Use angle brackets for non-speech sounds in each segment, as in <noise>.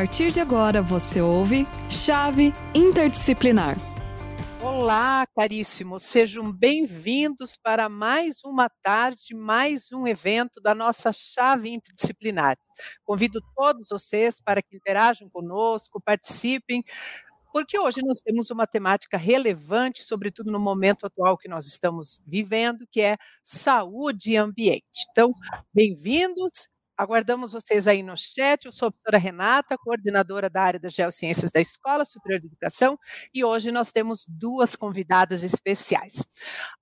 partir de agora você ouve Chave Interdisciplinar. Olá, caríssimos, sejam bem-vindos para mais uma tarde, mais um evento da nossa chave interdisciplinar. Convido todos vocês para que interajam conosco, participem, porque hoje nós temos uma temática relevante, sobretudo no momento atual que nós estamos vivendo, que é saúde e ambiente. Então, bem-vindos, Aguardamos vocês aí no chat. Eu sou a professora Renata, coordenadora da área das Geociências da Escola Superior de Educação, e hoje nós temos duas convidadas especiais.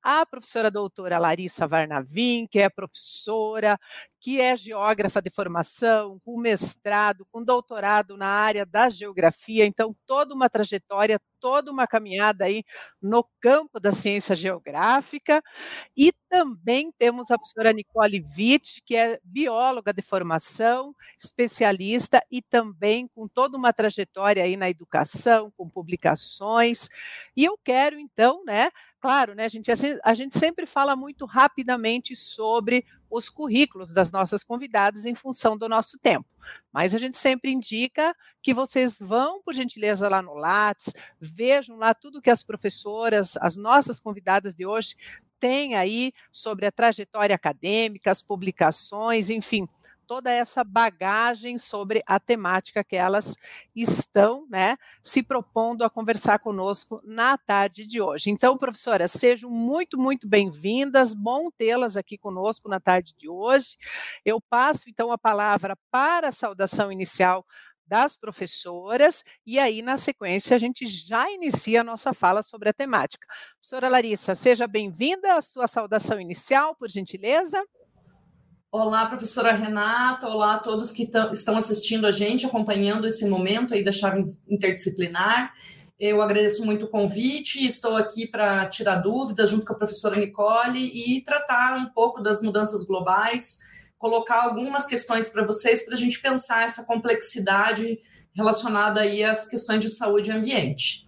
A professora doutora Larissa Varnavim, que é professora, que é geógrafa de formação, com mestrado, com doutorado na área da geografia, então toda uma trajetória, toda uma caminhada aí no campo da ciência geográfica. E também temos a professora Nicole Witt, que é bióloga de formação, especialista e também com toda uma trajetória aí na educação, com publicações. E eu quero então, né, Claro, né, gente? A gente sempre fala muito rapidamente sobre os currículos das nossas convidadas em função do nosso tempo. Mas a gente sempre indica que vocês vão, por gentileza, lá no Lattes, vejam lá tudo que as professoras, as nossas convidadas de hoje, têm aí sobre a trajetória acadêmica, as publicações, enfim, toda essa bagagem sobre a temática que elas estão né, se propondo a conversar conosco na tarde de hoje. Então, professoras, sejam muito, muito bem-vindas, bom tê-las aqui conosco na tarde de hoje. Eu passo então a palavra para a saudação inicial das professoras, e aí, na sequência, a gente já inicia a nossa fala sobre a temática. Professora Larissa, seja bem-vinda, a sua saudação inicial, por gentileza. Olá, professora Renata, olá a todos que estão assistindo a gente, acompanhando esse momento aí da chave interdisciplinar. Eu agradeço muito o convite, estou aqui para tirar dúvidas junto com a professora Nicole e tratar um pouco das mudanças globais, colocar algumas questões para vocês para a gente pensar essa complexidade relacionada aí às questões de saúde e ambiente.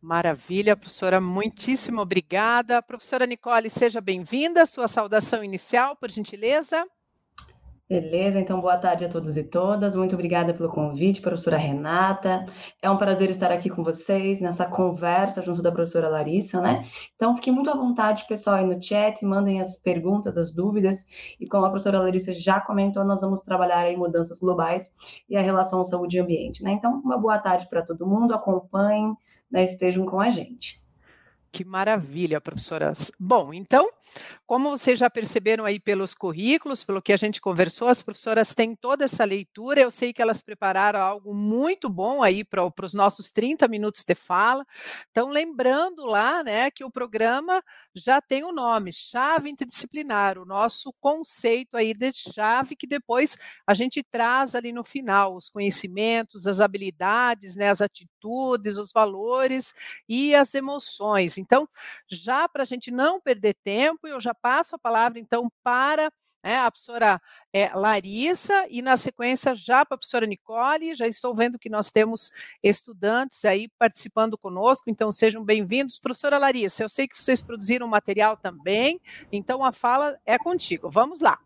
Maravilha, professora, muitíssimo obrigada. Professora Nicole, seja bem-vinda. Sua saudação inicial, por gentileza. Beleza, então boa tarde a todos e todas. Muito obrigada pelo convite, professora Renata. É um prazer estar aqui com vocês nessa conversa junto da professora Larissa, né? Então fiquem muito à vontade, pessoal, aí no chat, mandem as perguntas, as dúvidas. E como a professora Larissa já comentou, nós vamos trabalhar em mudanças globais e a relação saúde e ambiente, né? Então, uma boa tarde para todo mundo, acompanhem né, estejam com a gente. Que maravilha, professoras. Bom, então, como vocês já perceberam aí pelos currículos, pelo que a gente conversou, as professoras têm toda essa leitura. Eu sei que elas prepararam algo muito bom aí para os nossos 30 minutos de fala. Então, lembrando lá, né, que o programa já tem o nome, chave interdisciplinar, o nosso conceito aí de chave que depois a gente traz ali no final os conhecimentos, as habilidades, né, as atitudes, os valores e as emoções. Então, já para a gente não perder tempo, eu já passo a palavra então para né, a professora é, Larissa e na sequência já para a professora Nicole. Já estou vendo que nós temos estudantes aí participando conosco, então sejam bem-vindos. Professora Larissa, eu sei que vocês produziram material também, então a fala é contigo. Vamos lá.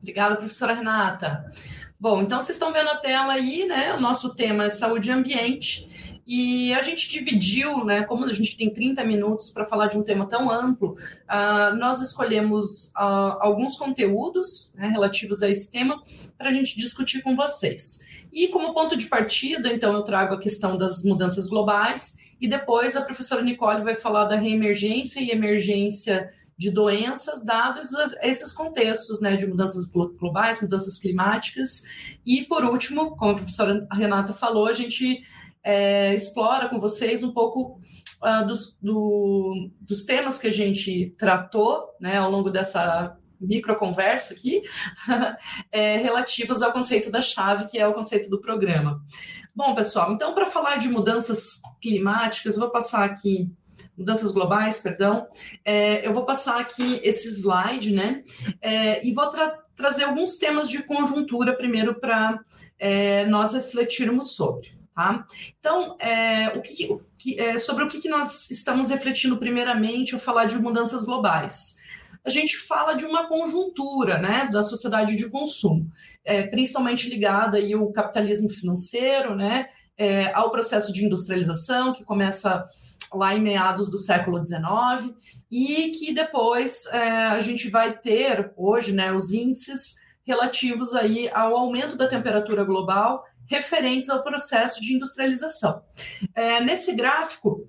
Obrigada, professora Renata. Bom, então vocês estão vendo a tela aí, né? O nosso tema é saúde e ambiente. E a gente dividiu, né, como a gente tem 30 minutos para falar de um tema tão amplo, uh, nós escolhemos uh, alguns conteúdos né, relativos a esse tema para a gente discutir com vocês. E como ponto de partida, então, eu trago a questão das mudanças globais, e depois a professora Nicole vai falar da reemergência e emergência de doenças, dados esses contextos né, de mudanças globais, mudanças climáticas. E, por último, como a professora Renata falou, a gente é, explora com vocês um pouco uh, dos, do, dos temas que a gente tratou né, ao longo dessa microconversa aqui, <laughs> é, relativos ao conceito da chave, que é o conceito do programa. Bom, pessoal, então, para falar de mudanças climáticas, eu vou passar aqui mudanças globais, perdão, é, eu vou passar aqui esse slide, né? É, e vou tra trazer alguns temas de conjuntura primeiro para é, nós refletirmos sobre. Tá? Então, é, o que, que, é, sobre o que, que nós estamos refletindo primeiramente ao falar de mudanças globais. a gente fala de uma conjuntura né, da sociedade de consumo, é, principalmente ligada aí ao capitalismo financeiro, né, é, ao processo de industrialização, que começa lá em meados do século XIX, e que depois é, a gente vai ter hoje né, os índices relativos aí ao aumento da temperatura global referentes ao processo de industrialização. É, nesse gráfico,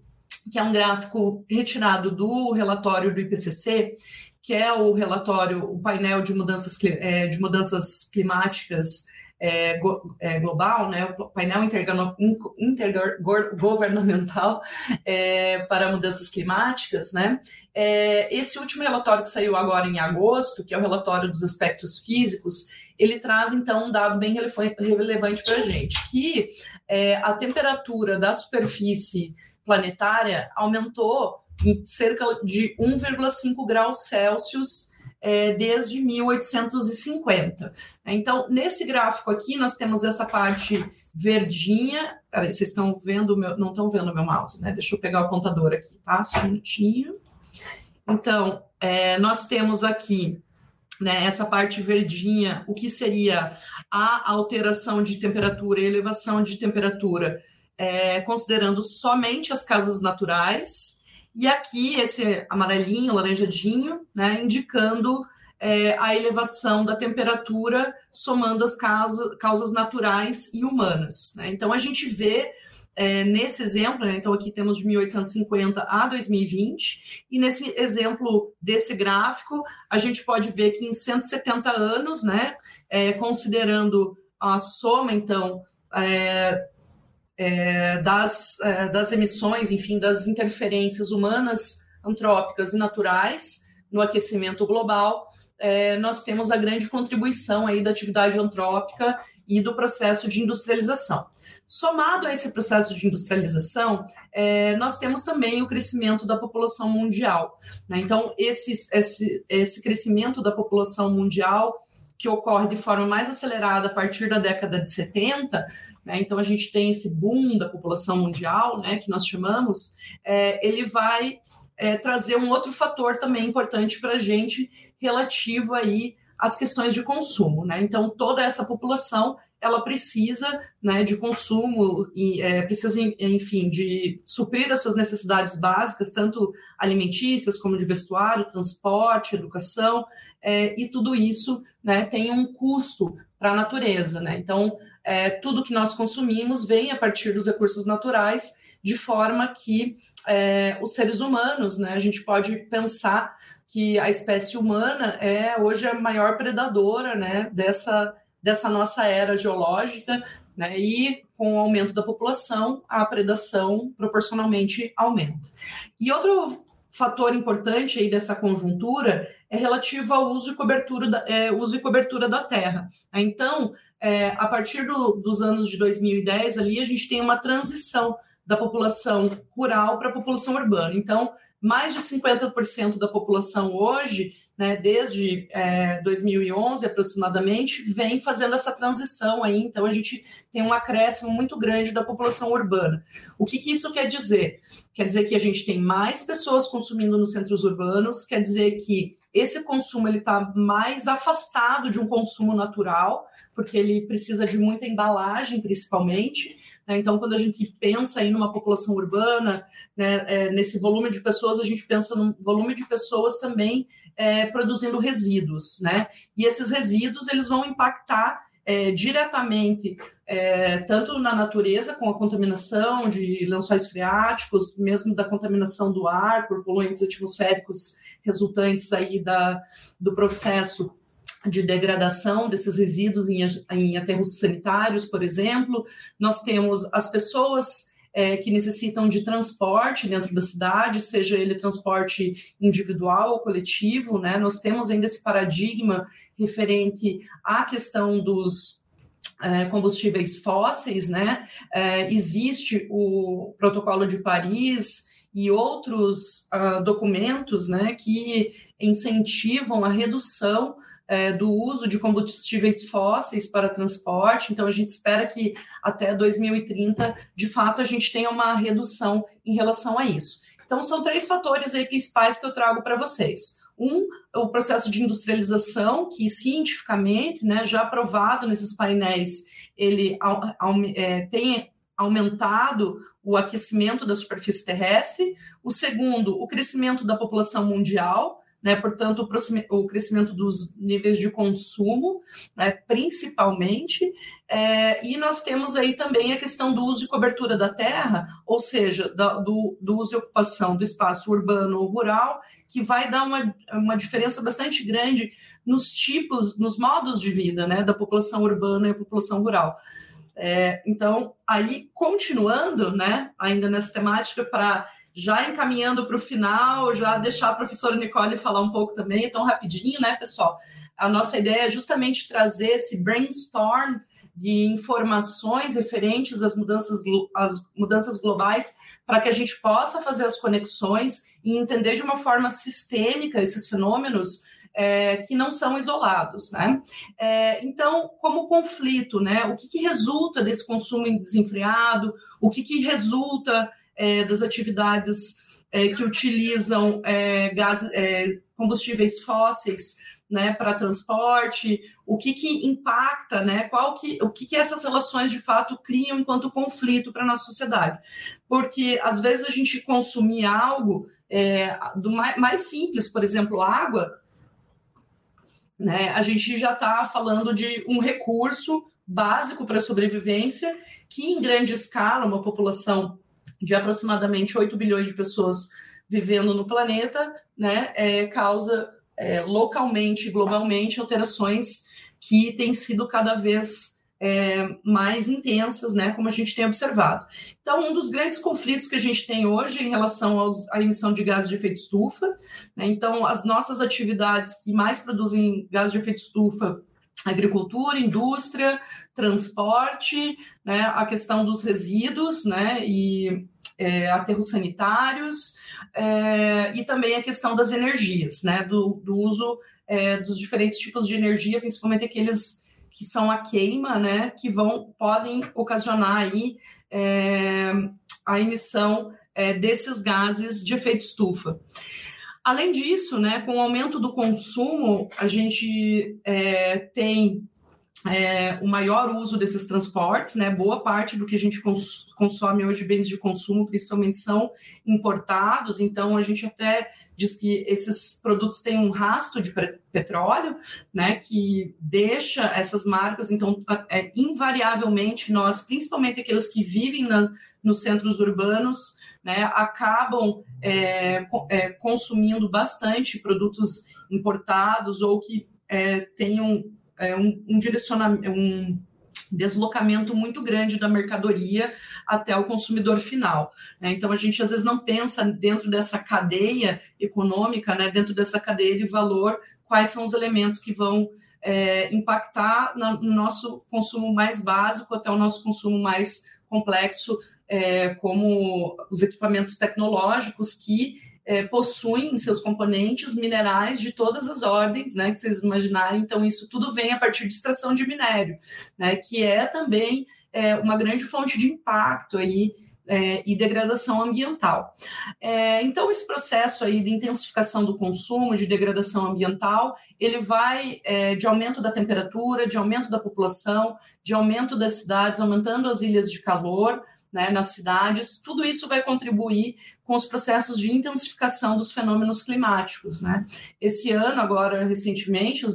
que é um gráfico retirado do relatório do IPCC, que é o relatório, o painel de mudanças, é, de mudanças climáticas é, é, global, né, o painel intergovernamental é, para mudanças climáticas, né, é, esse último relatório que saiu agora em agosto, que é o relatório dos aspectos físicos, ele traz então um dado bem relevante para a gente, que é, a temperatura da superfície planetária aumentou em cerca de 1,5 graus Celsius é, desde 1850. Então, nesse gráfico aqui, nós temos essa parte verdinha. Peraí, vocês estão vendo, meu, não estão vendo o meu mouse, né? Deixa eu pegar o apontador aqui, tá? Só um minutinho. Então, é, nós temos aqui né, essa parte verdinha, o que seria a alteração de temperatura e elevação de temperatura, é, considerando somente as casas naturais, e aqui esse amarelinho, laranjadinho, né, indicando é, a elevação da temperatura somando as causas, causas naturais e humanas. Né? Então a gente vê é, nesse exemplo, né, então aqui temos de 1850 a 2020, e nesse exemplo desse gráfico, a gente pode ver que em 170 anos, né, é, considerando a soma, então, é, é, das, é, das emissões, enfim, das interferências humanas, antrópicas e naturais no aquecimento global, é, nós temos a grande contribuição aí da atividade antrópica e do processo de industrialização. Somado a esse processo de industrialização, é, nós temos também o crescimento da população mundial. Né? Então, esse, esse, esse crescimento da população mundial, que ocorre de forma mais acelerada a partir da década de 70, né? então a gente tem esse boom da população mundial, né, que nós chamamos, é, ele vai é, trazer um outro fator também importante para a gente relativo aí às questões de consumo, né? Então toda essa população ela precisa né, de consumo e é, precisa, enfim, de suprir as suas necessidades básicas, tanto alimentícias como de vestuário, transporte, educação, é, e tudo isso né, tem um custo para a natureza. Né? Então, é, tudo que nós consumimos vem a partir dos recursos naturais, de forma que é, os seres humanos, né, a gente pode pensar que a espécie humana é hoje a maior predadora né, dessa dessa nossa era geológica, né? E com o aumento da população, a predação proporcionalmente aumenta. E outro fator importante aí dessa conjuntura é relativo ao uso e cobertura da, é, uso e cobertura da terra. Então, é, a partir do, dos anos de 2010, ali a gente tem uma transição da população rural para a população urbana. Então, mais de 50% da população hoje né, desde é, 2011 aproximadamente, vem fazendo essa transição aí. Então, a gente tem um acréscimo muito grande da população urbana. O que, que isso quer dizer? Quer dizer que a gente tem mais pessoas consumindo nos centros urbanos, quer dizer que esse consumo ele está mais afastado de um consumo natural, porque ele precisa de muita embalagem, principalmente. Né? Então, quando a gente pensa em uma população urbana, né, é, nesse volume de pessoas, a gente pensa no volume de pessoas também é, produzindo resíduos, né? E esses resíduos eles vão impactar é, diretamente é, tanto na natureza, com a contaminação de lençóis freáticos, mesmo da contaminação do ar por poluentes atmosféricos resultantes aí da, do processo de degradação desses resíduos em, em aterros sanitários, por exemplo. Nós temos as pessoas é, que necessitam de transporte dentro da cidade, seja ele transporte individual ou coletivo, né? Nós temos ainda esse paradigma referente à questão dos é, combustíveis fósseis, né? É, existe o Protocolo de Paris e outros uh, documentos, né, que incentivam a redução é, do uso de combustíveis fósseis para transporte. Então, a gente espera que até 2030, de fato, a gente tenha uma redução em relação a isso. Então, são três fatores aí principais que eu trago para vocês. Um, o processo de industrialização, que cientificamente, né, já provado nesses painéis, ele é, tem aumentado o aquecimento da superfície terrestre. O segundo, o crescimento da população mundial, né? portanto, o crescimento dos níveis de consumo, né? principalmente, é, e nós temos aí também a questão do uso e cobertura da terra, ou seja, da, do, do, uso e ocupação do espaço urbano ou rural, que vai dar uma, uma diferença bastante grande nos tipos, nos modos de vida né? da população urbana e a população rural. É, então, aí, continuando, né, ainda nessa temática, para já encaminhando para o final, já deixar a professora Nicole falar um pouco também, então rapidinho, né, pessoal? A nossa ideia é justamente trazer esse brainstorm de informações referentes às mudanças, às mudanças globais para que a gente possa fazer as conexões e entender de uma forma sistêmica esses fenômenos é, que não são isolados. Né? É, então, como conflito, né? o que, que resulta desse consumo desenfreado, o que, que resulta é, das atividades é, que utilizam é, gás, é, combustíveis fósseis né, para transporte, o que, que impacta, né, qual que, o que, que essas relações de fato criam enquanto conflito para a nossa sociedade. Porque às vezes a gente consumir algo é, do mais, mais simples, por exemplo, água, né, a gente já está falando de um recurso básico para a sobrevivência que, em grande escala, uma população de aproximadamente 8 bilhões de pessoas vivendo no planeta, né, é, causa é, localmente e globalmente alterações que têm sido cada vez é, mais intensas, né, como a gente tem observado. Então, um dos grandes conflitos que a gente tem hoje em relação aos, à emissão de gases de efeito estufa, né, então, as nossas atividades que mais produzem gases de efeito estufa agricultura, indústria, transporte, né, a questão dos resíduos, né, e é, aterros sanitários, é, e também a questão das energias, né, do, do uso é, dos diferentes tipos de energia, principalmente aqueles que são a queima, né, que vão podem ocasionar aí é, a emissão é, desses gases de efeito estufa. Além disso, né, com o aumento do consumo, a gente é, tem é, o maior uso desses transportes, né? Boa parte do que a gente cons consome hoje, bens de consumo, principalmente, são importados, então a gente até diz que esses produtos têm um rastro de petróleo, né? Que deixa essas marcas, então, é, invariavelmente, nós, principalmente aqueles que vivem na, nos centros urbanos, né, acabam é, é, consumindo bastante produtos importados ou que é, tenham é, um, um direcionamento, um deslocamento muito grande da mercadoria até o consumidor final. Né? Então a gente às vezes não pensa dentro dessa cadeia econômica, né, dentro dessa cadeia de valor, quais são os elementos que vão é, impactar no nosso consumo mais básico até o nosso consumo mais complexo é, como os equipamentos tecnológicos que é, possuem em seus componentes minerais de todas as ordens, né, que vocês imaginarem. Então, isso tudo vem a partir de extração de minério, né, que é também é, uma grande fonte de impacto aí é, e degradação ambiental. É, então, esse processo aí de intensificação do consumo, de degradação ambiental, ele vai é, de aumento da temperatura, de aumento da população, de aumento das cidades, aumentando as ilhas de calor, né, nas cidades, tudo isso vai contribuir com os processos de intensificação dos fenômenos climáticos. Né? Esse ano, agora, recentemente,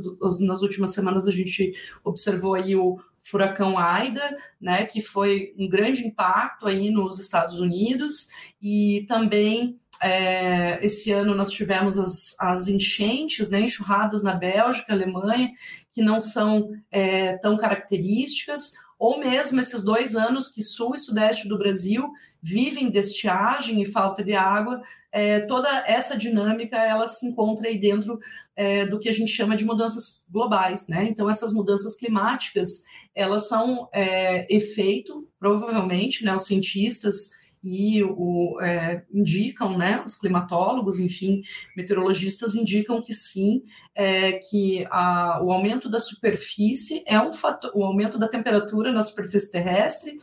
nas últimas semanas, a gente observou aí o furacão Aida, né, que foi um grande impacto aí nos Estados Unidos, e também é, esse ano nós tivemos as, as enchentes, né, enxurradas na Bélgica, Alemanha, que não são é, tão características ou mesmo esses dois anos que sul e sudeste do Brasil vivem de estiagem e falta de água, é, toda essa dinâmica ela se encontra aí dentro é, do que a gente chama de mudanças globais, né? Então essas mudanças climáticas elas são é, efeito, provavelmente, né? Os cientistas e o, é, indicam, né, os climatólogos, enfim, meteorologistas indicam que sim, é, que a, o aumento da superfície é um fator, o aumento da temperatura na superfície terrestre,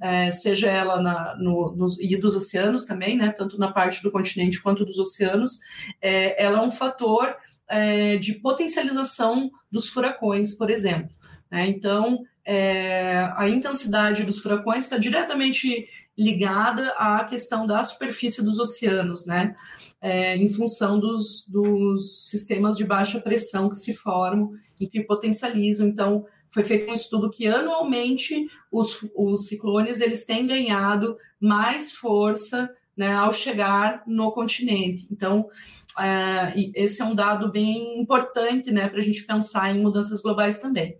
é, seja ela na, no, nos, e dos oceanos também, né, tanto na parte do continente quanto dos oceanos, é, ela é um fator é, de potencialização dos furacões, por exemplo. Né? Então, é, a intensidade dos furacões está diretamente ligada à questão da superfície dos oceanos, né? É, em função dos, dos sistemas de baixa pressão que se formam e que potencializam. Então, foi feito um estudo que anualmente os, os ciclones eles têm ganhado mais força né, ao chegar no continente. Então, é, esse é um dado bem importante né, para a gente pensar em mudanças globais também.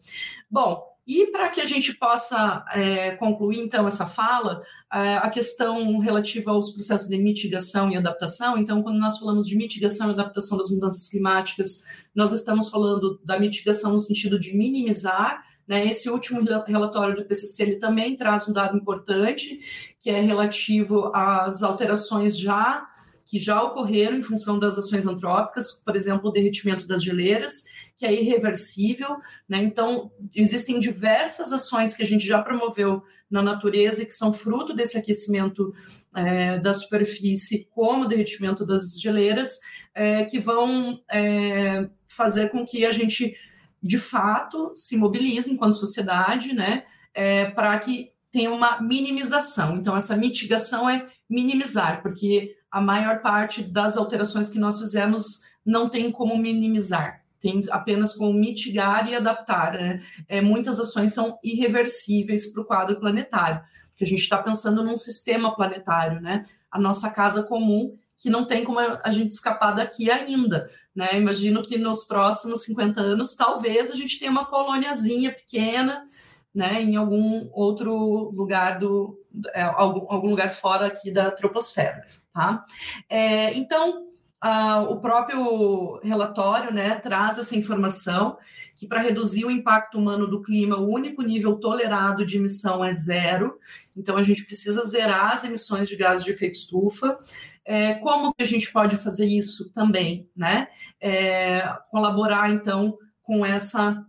Bom, e para que a gente possa é, concluir, então, essa fala, é, a questão relativa aos processos de mitigação e adaptação. Então, quando nós falamos de mitigação e adaptação das mudanças climáticas, nós estamos falando da mitigação no sentido de minimizar né? Esse último relatório do PCC ele também traz um dado importante, que é relativo às alterações já que já ocorreram em função das ações antrópicas, por exemplo, o derretimento das geleiras, que é irreversível. Né? Então, existem diversas ações que a gente já promoveu na natureza que são fruto desse aquecimento é, da superfície, como o derretimento das geleiras, é, que vão é, fazer com que a gente de fato se mobiliza enquanto sociedade, né, é, para que tenha uma minimização. Então, essa mitigação é minimizar, porque a maior parte das alterações que nós fizemos não tem como minimizar, tem apenas como mitigar e adaptar. Né? É, muitas ações são irreversíveis para o quadro planetário, porque a gente está pensando num sistema planetário, né? A nossa casa comum que não tem como a gente escapar daqui ainda. Né? Imagino que nos próximos 50 anos, talvez a gente tenha uma colôniazinha pequena né, em algum outro lugar do algum, algum lugar fora aqui da troposfera, tá? É, então o próprio relatório né, traz essa informação que para reduzir o impacto humano do clima, o único nível tolerado de emissão é zero. Então a gente precisa zerar as emissões de gases de efeito estufa. É, como que a gente pode fazer isso também, né? É, colaborar então com essa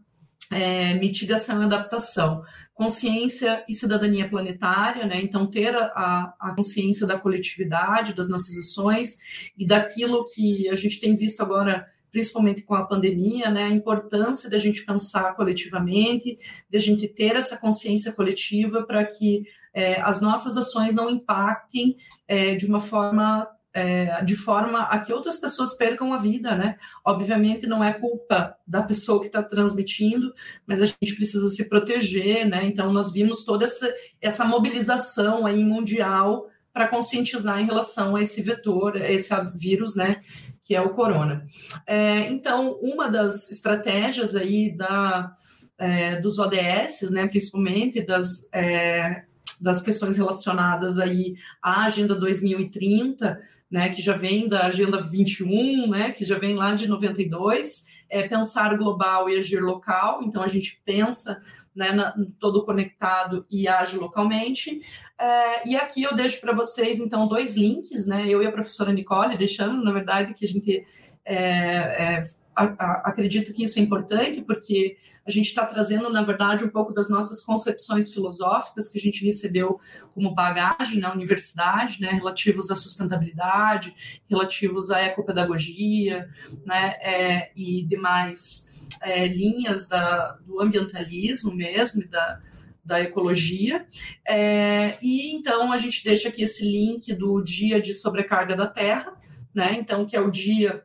é, mitigação e adaptação, consciência e cidadania planetária, né? Então ter a, a consciência da coletividade, das nossas ações e daquilo que a gente tem visto agora principalmente com a pandemia, né, a importância da gente pensar coletivamente, de a gente ter essa consciência coletiva para que é, as nossas ações não impactem é, de uma forma é, de forma a que outras pessoas percam a vida, né? Obviamente não é culpa da pessoa que está transmitindo, mas a gente precisa se proteger, né? Então nós vimos toda essa, essa mobilização aí mundial para conscientizar em relação a esse vetor, a esse vírus, né? Que é o corona. É, então uma das estratégias aí da é, dos ODS, né? Principalmente das é, das questões relacionadas aí à Agenda 2030, né, que já vem da Agenda 21, né, que já vem lá de 92, é pensar global e agir local, então a gente pensa né, na, todo conectado e age localmente. É, e aqui eu deixo para vocês, então, dois links, né, eu e a professora Nicole deixamos, na verdade, que a gente é, é, acredito que isso é importante, porque a gente está trazendo, na verdade, um pouco das nossas concepções filosóficas que a gente recebeu como bagagem na universidade, né, relativos à sustentabilidade, relativos à ecopedagogia, né, é, e demais é, linhas da, do ambientalismo mesmo, da, da ecologia. É, e então a gente deixa aqui esse link do dia de sobrecarga da Terra, né? Então, que é o dia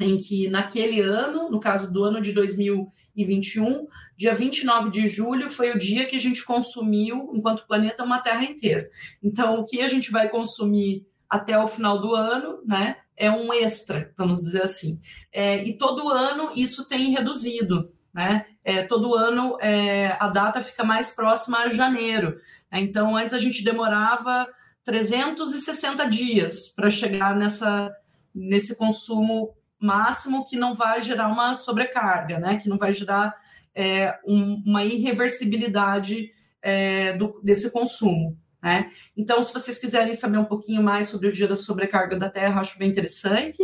em que naquele ano, no caso do ano de 2021, dia 29 de julho foi o dia que a gente consumiu, enquanto planeta, uma Terra inteira. Então, o que a gente vai consumir até o final do ano, né, é um extra, vamos dizer assim. É, e todo ano isso tem reduzido, né? É, todo ano é, a data fica mais próxima a janeiro. Né? Então, antes a gente demorava 360 dias para chegar nessa, nesse consumo máximo que não vai gerar uma sobrecarga, né? Que não vai gerar é, um, uma irreversibilidade é, do, desse consumo. Né? Então, se vocês quiserem saber um pouquinho mais sobre o dia da sobrecarga da Terra, acho bem interessante.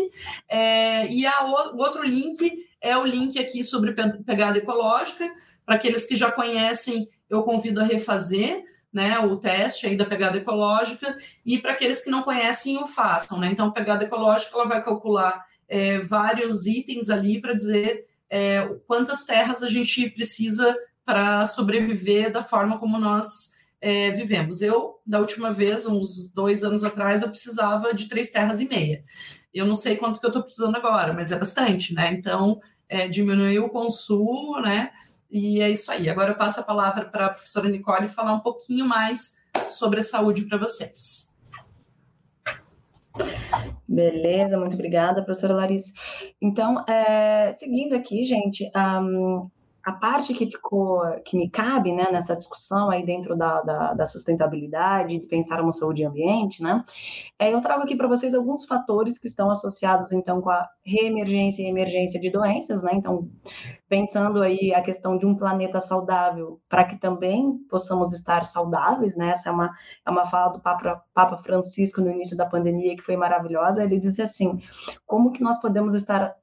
É, e a, o outro link é o link aqui sobre pegada ecológica. Para aqueles que já conhecem, eu convido a refazer né, o teste aí da pegada ecológica, e para aqueles que não conhecem, o façam. Né? Então, a pegada ecológica ela vai calcular é, vários itens ali para dizer é, quantas terras a gente precisa para sobreviver da forma como nós é, vivemos. Eu, da última vez, uns dois anos atrás, eu precisava de três terras e meia. Eu não sei quanto que eu estou precisando agora, mas é bastante, né? Então, é, diminuir o consumo, né? E é isso aí. Agora eu passo a palavra para a professora Nicole falar um pouquinho mais sobre a saúde para vocês. Beleza, muito obrigada, professora Larissa. Então, é, seguindo aqui, gente, um, a parte que ficou, que me cabe, né, nessa discussão aí dentro da, da, da sustentabilidade, de pensar uma saúde e ambiente, né, é, eu trago aqui para vocês alguns fatores que estão associados, então, com a reemergência e emergência de doenças, né, então, pensando aí a questão de um planeta saudável, para que também possamos estar saudáveis, né, essa é uma, é uma fala do Papa, Papa Francisco no início da pandemia, que foi maravilhosa, ele disse assim, como que nós podemos estar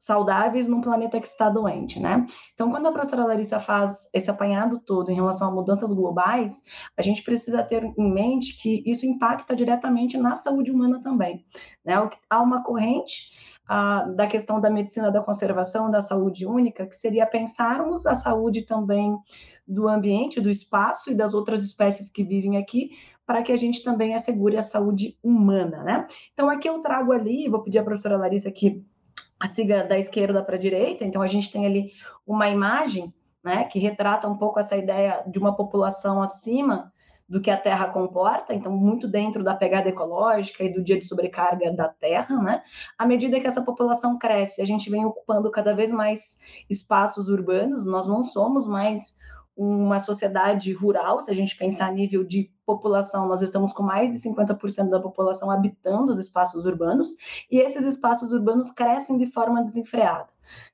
saudáveis num planeta que está doente, né? Então, quando a professora Larissa faz esse apanhado todo em relação a mudanças globais, a gente precisa ter em mente que isso impacta diretamente na saúde humana também, né? Há uma corrente da questão da medicina da conservação da saúde única, que seria pensarmos a saúde também do ambiente, do espaço e das outras espécies que vivem aqui, para que a gente também assegure a saúde humana, né? Então, aqui eu trago ali, vou pedir à professora Larissa que a siga da esquerda para a direita, então a gente tem ali uma imagem né, que retrata um pouco essa ideia de uma população acima do que a Terra comporta, então muito dentro da pegada ecológica e do dia de sobrecarga da Terra, né? À medida que essa população cresce, a gente vem ocupando cada vez mais espaços urbanos, nós não somos mais uma sociedade rural, se a gente pensar a nível de população, nós estamos com mais de 50% da população habitando os espaços urbanos, e esses espaços urbanos crescem de forma desenfreada,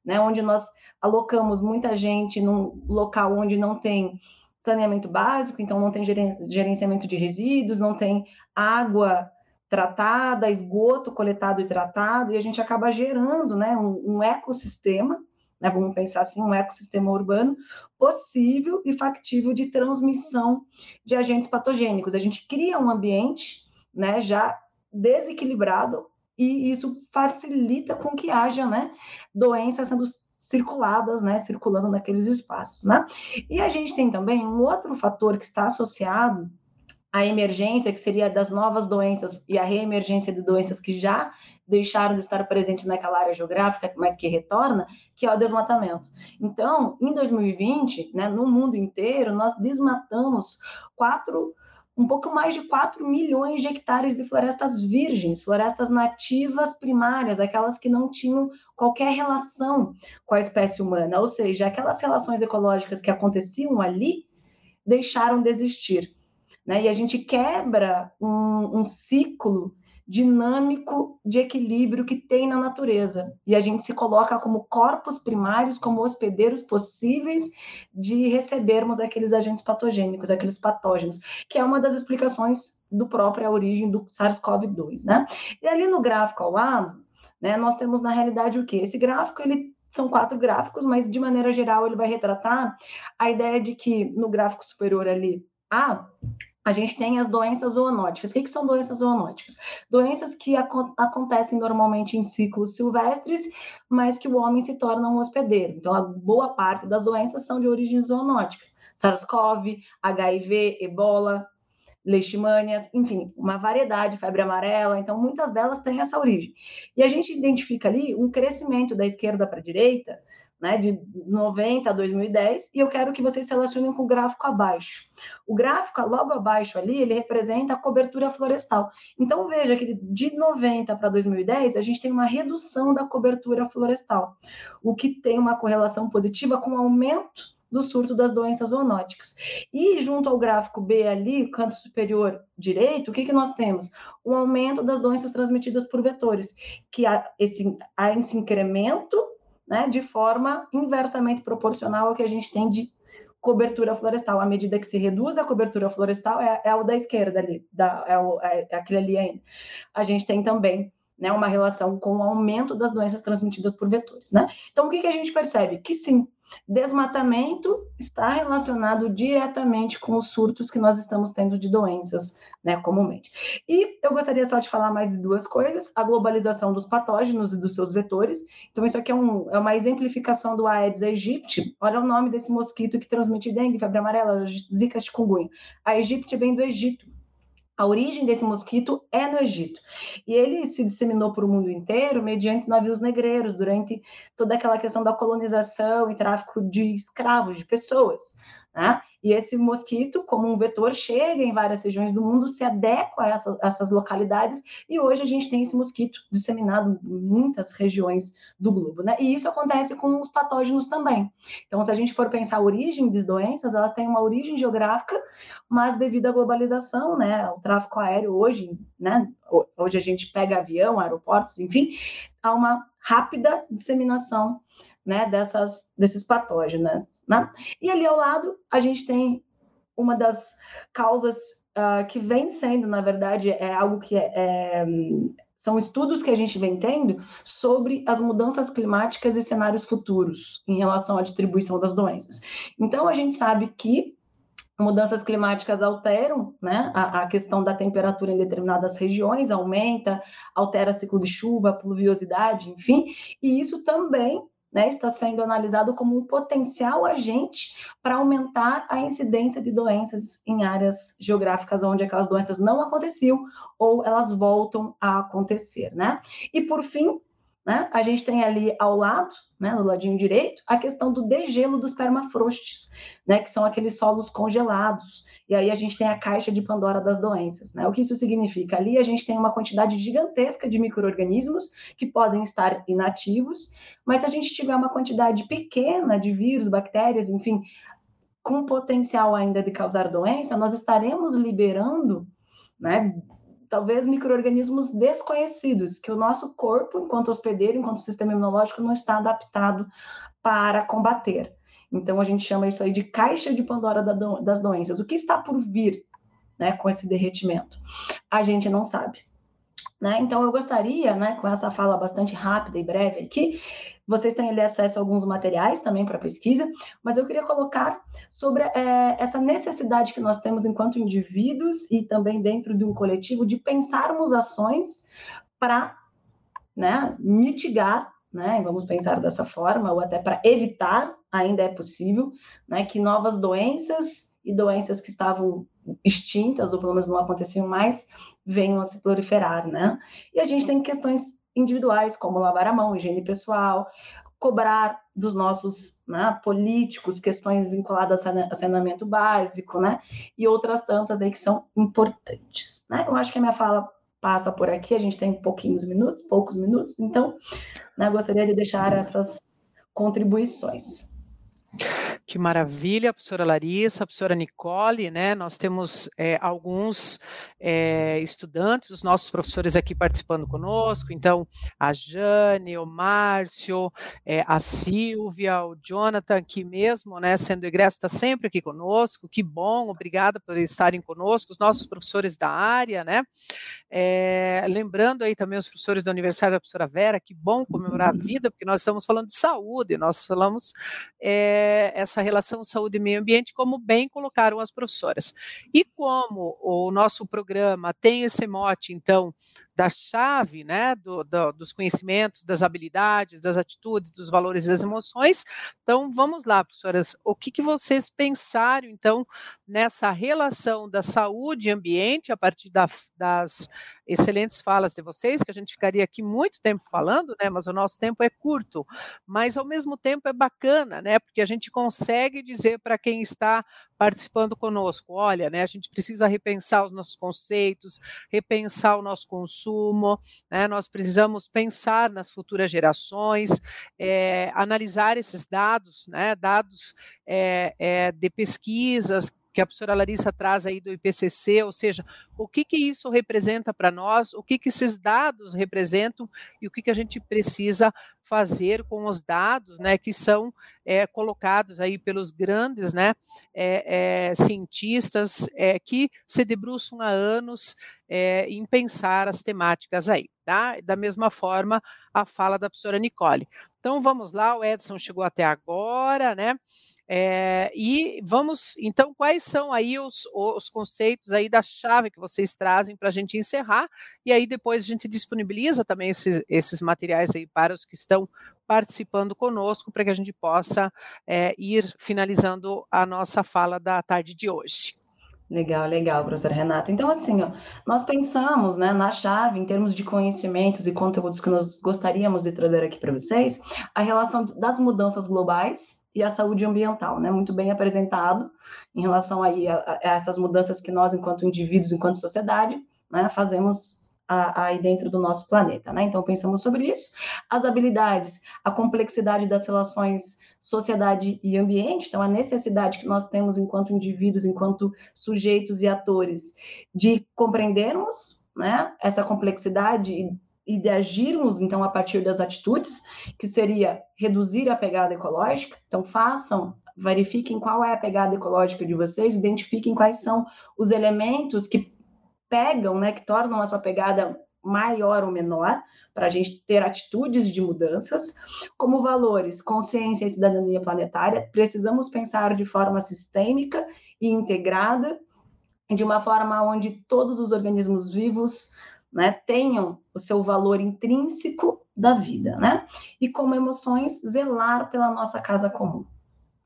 né? Onde nós alocamos muita gente num local onde não tem saneamento básico, então não tem gerenciamento de resíduos, não tem água tratada, esgoto coletado e tratado, e a gente acaba gerando né, um, um ecossistema né, vamos pensar assim, um ecossistema urbano possível e factível de transmissão de agentes patogênicos. A gente cria um ambiente né, já desequilibrado e isso facilita com que haja né, doenças sendo circuladas, né, circulando naqueles espaços, né? E a gente tem também um outro fator que está associado à emergência, que seria das novas doenças e a reemergência de doenças que já deixaram de estar presentes naquela área geográfica, mas que retorna, que é o desmatamento. Então, em 2020, né, no mundo inteiro, nós desmatamos quatro um pouco mais de 4 milhões de hectares de florestas virgens, florestas nativas primárias, aquelas que não tinham qualquer relação com a espécie humana, ou seja, aquelas relações ecológicas que aconteciam ali deixaram de existir. Né? E a gente quebra um, um ciclo dinâmico de equilíbrio que tem na natureza. E a gente se coloca como corpos primários, como hospedeiros possíveis de recebermos aqueles agentes patogênicos, aqueles patógenos, que é uma das explicações do própria origem do SARS-CoV-2, né? E ali no gráfico ao lado, né, nós temos na realidade o que? Esse gráfico ele são quatro gráficos, mas de maneira geral ele vai retratar a ideia de que no gráfico superior ali A, a gente tem as doenças zoonóticas. O que, que são doenças zoonóticas? Doenças que ac acontecem normalmente em ciclos silvestres, mas que o homem se torna um hospedeiro. Então, a boa parte das doenças são de origem zoonótica. SARS-CoV, HIV, ebola, leishmanias, enfim, uma variedade, febre amarela, então muitas delas têm essa origem. E a gente identifica ali um crescimento da esquerda para a direita, né, de 90 a 2010, e eu quero que vocês se relacionem com o gráfico abaixo. O gráfico logo abaixo ali, ele representa a cobertura florestal. Então veja que de 90 para 2010, a gente tem uma redução da cobertura florestal, o que tem uma correlação positiva com o aumento do surto das doenças zoonóticas. E junto ao gráfico B ali, canto superior direito, o que, que nós temos? Um aumento das doenças transmitidas por vetores, que há esse, há esse incremento né, de forma inversamente proporcional ao que a gente tem de cobertura florestal. À medida que se reduz a cobertura florestal, é, é o da esquerda ali, da, é, o, é, é aquele ali ainda. A gente tem também né, uma relação com o aumento das doenças transmitidas por vetores, né? Então, o que, que a gente percebe? Que sim, desmatamento está relacionado diretamente com os surtos que nós estamos tendo de doenças, né, comumente. E eu gostaria só de falar mais de duas coisas: a globalização dos patógenos e dos seus vetores. Então, isso aqui é, um, é uma exemplificação do Aedes aegypti. Olha o nome desse mosquito que transmite dengue, febre amarela, zika, chikungunya. A aegypti vem do Egito. A origem desse mosquito é no Egito. E ele se disseminou para o mundo inteiro mediante navios negreiros, durante toda aquela questão da colonização e tráfico de escravos, de pessoas. Né? E esse mosquito, como um vetor, chega em várias regiões do mundo, se adequa a essas, essas, localidades, e hoje a gente tem esse mosquito disseminado em muitas regiões do globo. Né? E isso acontece com os patógenos também. Então, se a gente for pensar a origem das doenças, elas têm uma origem geográfica, mas devido à globalização, né, o tráfico aéreo hoje, né, hoje a gente pega avião, aeroportos, enfim, há uma rápida disseminação né, dessas, desses patógenos. Né? E ali ao lado, a gente tem uma das causas uh, que vem sendo, na verdade, é algo que é, é, são estudos que a gente vem tendo sobre as mudanças climáticas e cenários futuros em relação à distribuição das doenças. Então, a gente sabe que mudanças climáticas alteram né, a, a, questão da temperatura em determinadas regiões, aumenta, altera ciclo de chuva, pluviosidade, enfim, e isso também né, está sendo analisado como um potencial agente para aumentar a incidência de doenças em áreas geográficas onde aquelas doenças não aconteciam ou elas voltam a acontecer, né? E por fim, né, a gente tem ali ao lado né, no ladinho direito, a questão do degelo dos permafrostes, né, que são aqueles solos congelados. E aí a gente tem a caixa de Pandora das doenças. Né? O que isso significa? Ali a gente tem uma quantidade gigantesca de micro-organismos que podem estar inativos, mas se a gente tiver uma quantidade pequena de vírus, bactérias, enfim, com potencial ainda de causar doença, nós estaremos liberando né, talvez micro-organismos desconhecidos, que o nosso corpo, enquanto hospedeiro, enquanto sistema imunológico, não está adaptado para combater. Então, a gente chama isso aí de caixa de Pandora das doenças. O que está por vir né, com esse derretimento? A gente não sabe. Né? Então, eu gostaria, né, com essa fala bastante rápida e breve aqui, vocês têm ali acesso a alguns materiais também para pesquisa, mas eu queria colocar sobre é, essa necessidade que nós temos enquanto indivíduos e também dentro de um coletivo de pensarmos ações para né, mitigar, né, vamos pensar dessa forma, ou até para evitar, ainda é possível, né, que novas doenças e doenças que estavam extintas, ou pelo menos não aconteciam mais, venham a se proliferar, né? E a gente tem questões individuais, como lavar a mão, higiene pessoal, cobrar dos nossos né, políticos questões vinculadas a saneamento básico, né? E outras tantas aí que são importantes, né? Eu acho que a minha fala passa por aqui, a gente tem pouquinhos minutos, poucos minutos, então, né, gostaria de deixar essas contribuições. Que maravilha, professora Larissa, professora Nicole, né? Nós temos é, alguns é, estudantes, os nossos professores aqui participando conosco, então a Jane, o Márcio, é, a Silvia, o Jonathan, que mesmo, né, sendo egresso, está sempre aqui conosco, que bom, obrigada por estarem conosco, os nossos professores da área, né? lembrando aí também os professores do aniversário da professora Vera, que bom comemorar a vida, porque nós estamos falando de saúde, nós falamos essa essa relação saúde e meio ambiente, como bem colocaram as professoras. E como o nosso programa tem esse mote, então, da chave, né, do, do, dos conhecimentos, das habilidades, das atitudes, dos valores e das emoções. Então, vamos lá, professoras, o que, que vocês pensaram, então, nessa relação da saúde e ambiente, a partir da, das excelentes falas de vocês, que a gente ficaria aqui muito tempo falando, né, mas o nosso tempo é curto, mas ao mesmo tempo é bacana, né, porque a gente consegue dizer para quem está participando conosco, olha, né, a gente precisa repensar os nossos conceitos, repensar o nosso consumo, né, nós precisamos pensar nas futuras gerações, é, analisar esses dados, né, dados é, é, de pesquisas que a professora Larissa traz aí do IPCC, ou seja, o que, que isso representa para nós, o que, que esses dados representam e o que, que a gente precisa fazer com os dados né, que são é, colocados aí pelos grandes né, é, é, cientistas que se debruçam há anos em pensar as temáticas aí. Tá? Da mesma forma, a fala da professora Nicole. Então vamos lá, o Edson chegou até agora, né? É, e vamos, então, quais são aí os, os conceitos aí da chave que vocês trazem para a gente encerrar, e aí depois a gente disponibiliza também esses, esses materiais aí para os que estão participando conosco, para que a gente possa é, ir finalizando a nossa fala da tarde de hoje. Legal, legal, professora Renata. Então, assim, ó, nós pensamos né, na chave, em termos de conhecimentos e conteúdos que nós gostaríamos de trazer aqui para vocês, a relação das mudanças globais e a saúde ambiental, né? Muito bem apresentado em relação aí a, a essas mudanças que nós, enquanto indivíduos, enquanto sociedade, né, fazemos aí dentro do nosso planeta, né? Então pensamos sobre isso. As habilidades, a complexidade das relações sociedade e ambiente, então a necessidade que nós temos enquanto indivíduos, enquanto sujeitos e atores, de compreendermos, né, essa complexidade e, de agirmos então a partir das atitudes, que seria reduzir a pegada ecológica. Então façam verifiquem qual é a pegada ecológica de vocês, identifiquem quais são os elementos que pegam, né, que tornam essa pegada maior ou menor, para a gente ter atitudes de mudanças, como valores, consciência e cidadania planetária, precisamos pensar de forma sistêmica e integrada, de uma forma onde todos os organismos vivos né, tenham o seu valor intrínseco da vida, né? E como emoções, zelar pela nossa casa comum,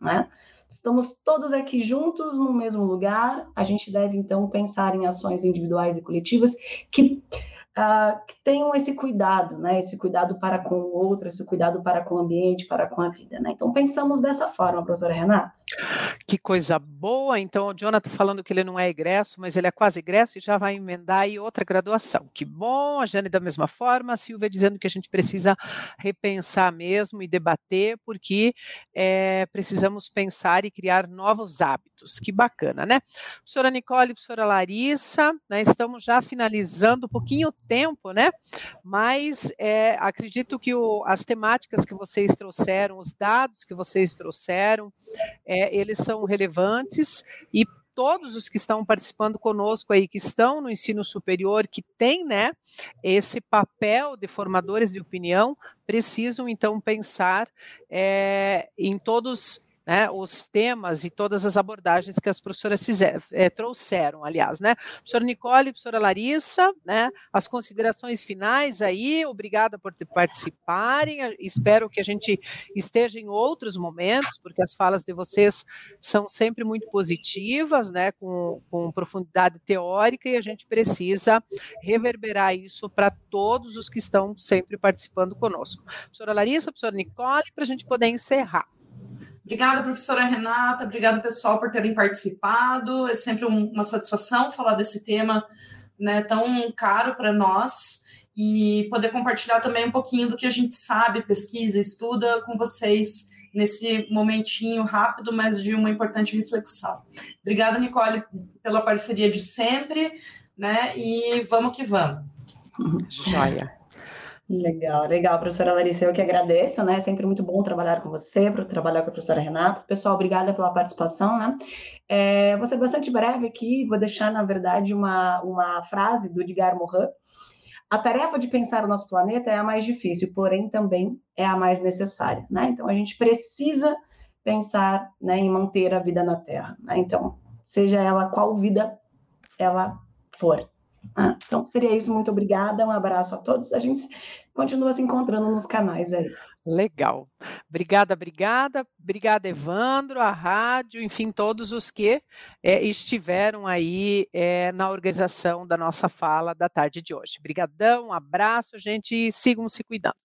né? Estamos todos aqui juntos no mesmo lugar, a gente deve então pensar em ações individuais e coletivas que uh, que tenham esse cuidado, né? Esse cuidado para com o outro, esse cuidado para com o ambiente, para com a vida, né? Então pensamos dessa forma, professora Renata. Que coisa boa! Então o Jonathan falando que ele não é egresso, mas ele é quase egresso e já vai emendar aí outra graduação. Que bom! A Jane da mesma forma, a Silvia dizendo que a gente precisa repensar mesmo e debater, porque é, precisamos pensar e criar novos hábitos. Que bacana, né? Professora Nicole, professora Larissa, né, estamos já finalizando um pouquinho tempo, né? Mas é, acredito que o, as temáticas que vocês trouxeram, os dados que vocês trouxeram, é, eles são relevantes e todos os que estão participando conosco aí, que estão no ensino superior, que tem, né, esse papel de formadores de opinião, precisam então pensar é, em todos né, os temas e todas as abordagens que as professoras fizer, é, trouxeram, aliás, né? Professora Nicole, professora Larissa, né, as considerações finais aí, obrigada por participarem, espero que a gente esteja em outros momentos, porque as falas de vocês são sempre muito positivas, né, com, com profundidade teórica, e a gente precisa reverberar isso para todos os que estão sempre participando conosco. Professora Larissa, professora Nicole, para a gente poder encerrar. Obrigada, professora Renata, obrigada, pessoal, por terem participado. É sempre um, uma satisfação falar desse tema né, tão caro para nós e poder compartilhar também um pouquinho do que a gente sabe, pesquisa, estuda com vocês nesse momentinho rápido, mas de uma importante reflexão. Obrigada, Nicole, pela parceria de sempre, né? E vamos que vamos. Joia. Legal, legal, professora Larissa, eu que agradeço, né? É sempre muito bom trabalhar com você, para trabalhar com a professora Renata. Pessoal, obrigada pela participação, né? É, vou ser bastante breve aqui, vou deixar, na verdade, uma, uma frase do Edgar Morin. A tarefa de pensar o nosso planeta é a mais difícil, porém também é a mais necessária, né? Então, a gente precisa pensar né, em manter a vida na Terra, né? Então, seja ela qual vida ela for, ah, então, seria isso. Muito obrigada. Um abraço a todos. A gente continua se encontrando nos canais aí. Legal. Obrigada, obrigada. Obrigada, Evandro, a rádio, enfim, todos os que é, estiveram aí é, na organização da nossa fala da tarde de hoje. Obrigadão, um abraço, gente, e sigam se cuidando.